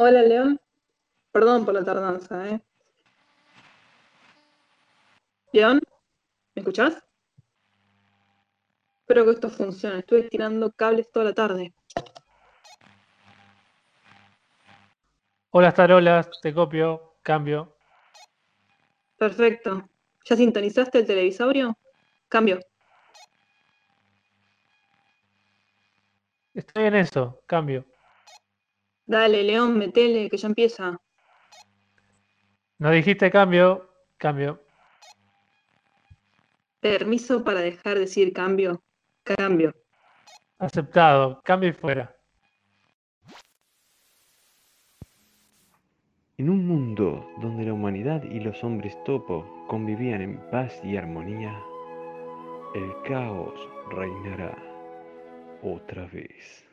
Hola, León. Perdón por la tardanza, ¿eh? León, ¿me escuchás? Espero que esto funcione. Estuve tirando cables toda la tarde. Hola, Starolas, te copio, cambio. Perfecto. ¿Ya sintonizaste el televisaurio? Cambio. Estoy en eso, cambio. Dale, León, metele, que ya empieza. No dijiste cambio, cambio. Permiso para dejar de decir cambio. Cambio. Aceptado, cambio y fuera. En un mundo donde la humanidad y los hombres topo convivían en paz y armonía, el caos reinará otra vez.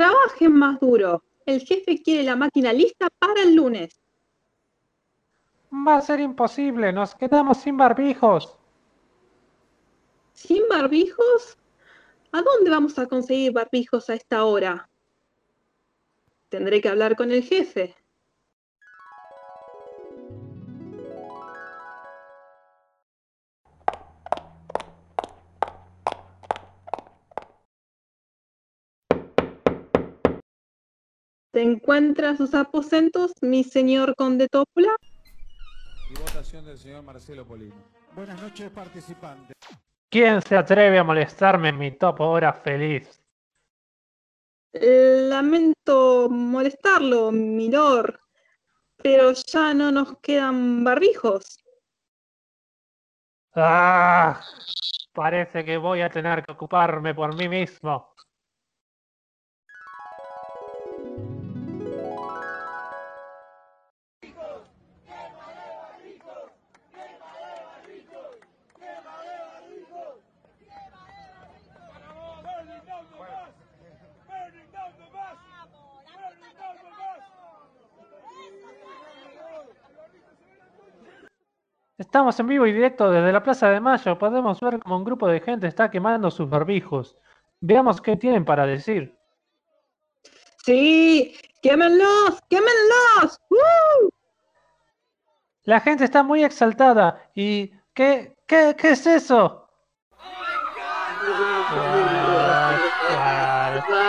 Trabajen más duro. El jefe quiere la máquina lista para el lunes. Va a ser imposible, nos quedamos sin barbijos. ¿Sin barbijos? ¿A dónde vamos a conseguir barbijos a esta hora? Tendré que hablar con el jefe. ¿Se encuentra en sus aposentos, mi señor conde Tópula? Y votación del señor Marcelo Polino. Buenas noches, participantes. ¿Quién se atreve a molestarme en mi topo hora feliz? Lamento molestarlo, milord, pero ya no nos quedan barbijos. ¡Ah! Parece que voy a tener que ocuparme por mí mismo. Estamos en vivo y directo desde la Plaza de Mayo. Podemos ver cómo un grupo de gente está quemando sus barbijos. Veamos qué tienen para decir. Sí, quémenlos, quémenlos. ¡Uh! La gente está muy exaltada. ¿Y qué, qué, qué es eso?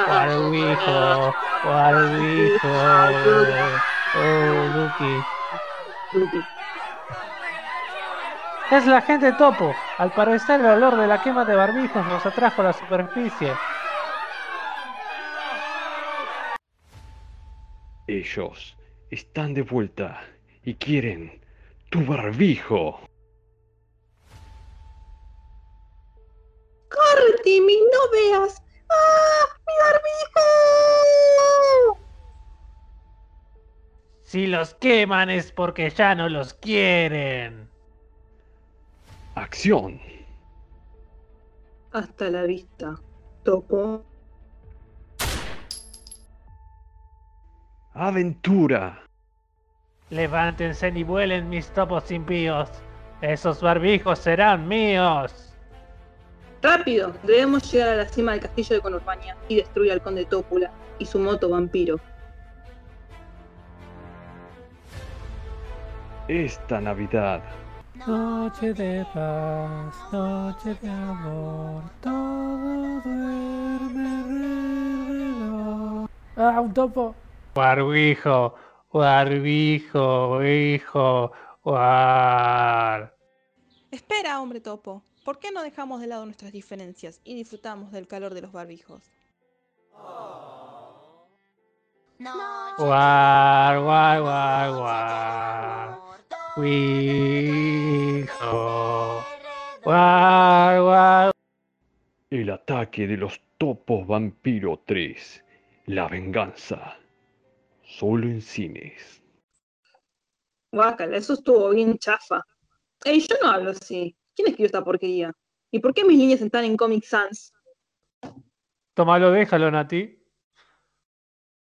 Barbijo, barbijo. Oh, Lucky. Es la gente topo. Al parecer el olor de la quema de barbijos nos atrajo a la superficie. Ellos están de vuelta y quieren tu barbijo. ¡Corre, Timmy! ¡No veas! ¡Ah! ¡Mi barbijo! Si los queman es porque ya no los quieren. ¡Acción! Hasta la vista, topo. ¡Aventura! Levántense y vuelen mis topos impíos. Esos barbijos serán míos. Rápido, debemos llegar a la cima del castillo de Conurbania y destruir al conde Tópula y su moto vampiro. Esta Navidad Noche de paz, noche de amor, todo duerme alrededor. ¡Ah, un topo! Barbijo, barbijo, hijo, war. Espera, hombre topo. ¿Por qué no dejamos de lado nuestras diferencias y disfrutamos del calor de los barbijos? War, war, war, war. Hijo. El ataque de los topos vampiro 3. La venganza. Solo en cines. Guácala, eso estuvo bien chafa. Ey, yo no hablo así. ¿Quién escribió esta porquería? ¿Y por qué mis líneas están en Comic Sans? Tómalo, déjalo, Nati.